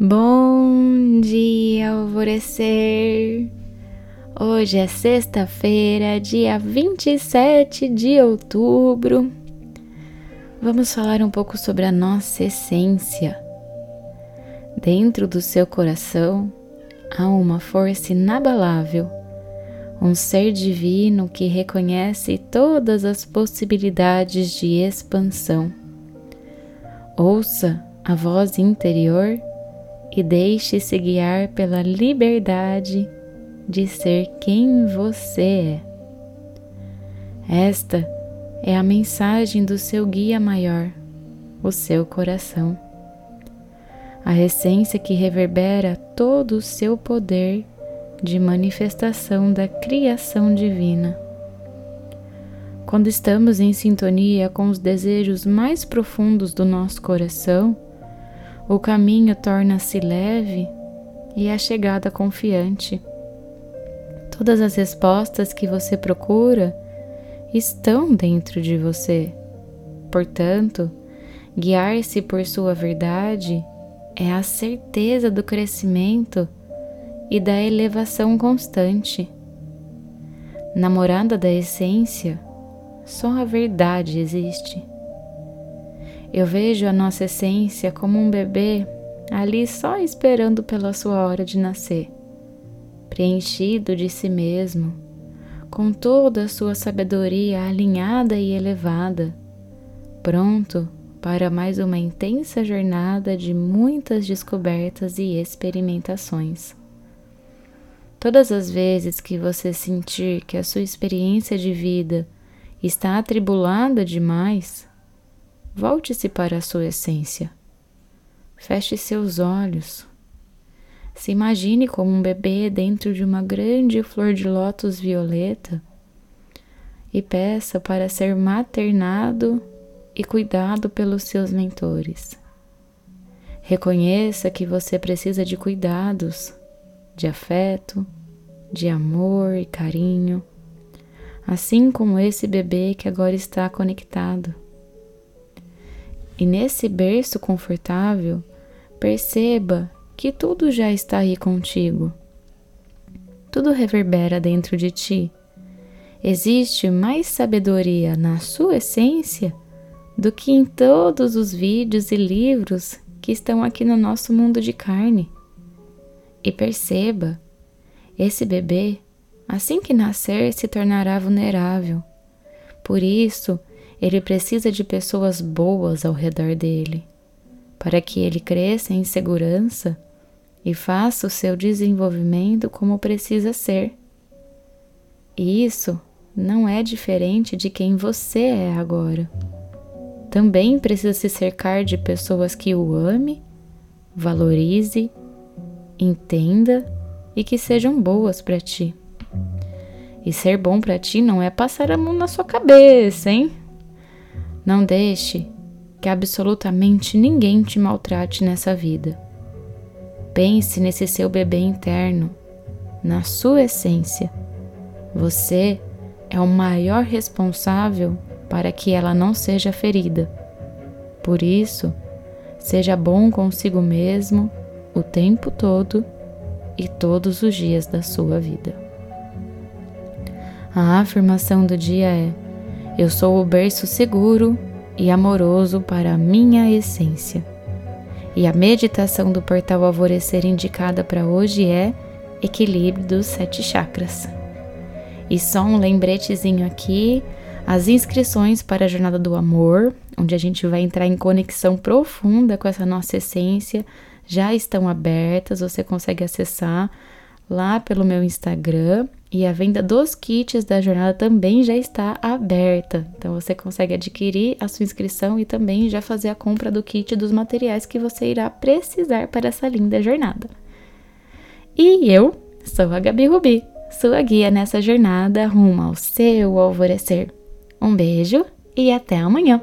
Bom dia, alvorecer! Hoje é sexta-feira, dia 27 de outubro. Vamos falar um pouco sobre a nossa essência. Dentro do seu coração há uma força inabalável, um ser divino que reconhece todas as possibilidades de expansão. Ouça a voz interior e deixe-se guiar pela liberdade de ser quem você é. Esta é a mensagem do seu guia maior, o seu coração. A essência que reverbera todo o seu poder de manifestação da criação divina. Quando estamos em sintonia com os desejos mais profundos do nosso coração, o caminho torna-se leve e a chegada confiante. Todas as respostas que você procura estão dentro de você. Portanto, guiar-se por sua verdade é a certeza do crescimento e da elevação constante. Namorada da essência, só a verdade existe. Eu vejo a nossa essência como um bebê ali só esperando pela sua hora de nascer, preenchido de si mesmo, com toda a sua sabedoria alinhada e elevada, pronto para mais uma intensa jornada de muitas descobertas e experimentações. Todas as vezes que você sentir que a sua experiência de vida está atribulada demais, Volte-se para a sua essência. Feche seus olhos. Se imagine como um bebê dentro de uma grande flor de lótus violeta e peça para ser maternado e cuidado pelos seus mentores. Reconheça que você precisa de cuidados, de afeto, de amor e carinho, assim como esse bebê que agora está conectado. E nesse berço confortável, perceba que tudo já está aí contigo. Tudo reverbera dentro de ti. Existe mais sabedoria na sua essência do que em todos os vídeos e livros que estão aqui no nosso mundo de carne. E perceba, esse bebê, assim que nascer, se tornará vulnerável. Por isso, ele precisa de pessoas boas ao redor dele, para que ele cresça em segurança e faça o seu desenvolvimento como precisa ser. E isso não é diferente de quem você é agora. Também precisa se cercar de pessoas que o ame, valorize, entenda e que sejam boas para ti. E ser bom para ti não é passar a mão na sua cabeça, hein? Não deixe que absolutamente ninguém te maltrate nessa vida. Pense nesse seu bebê interno, na sua essência. Você é o maior responsável para que ela não seja ferida. Por isso, seja bom consigo mesmo o tempo todo e todos os dias da sua vida. A afirmação do dia é: eu sou o berço seguro e amoroso para a minha essência. E a meditação do portal Alvorecer indicada para hoje é Equilíbrio dos Sete Chakras. E só um lembretezinho aqui: as inscrições para a Jornada do Amor, onde a gente vai entrar em conexão profunda com essa nossa essência, já estão abertas. Você consegue acessar lá pelo meu Instagram e a venda dos kits da jornada também já está aberta. Então você consegue adquirir a sua inscrição e também já fazer a compra do kit dos materiais que você irá precisar para essa linda jornada. E eu sou a Gabi Rubi, sua guia nessa jornada rumo ao seu alvorecer. Um beijo e até amanhã!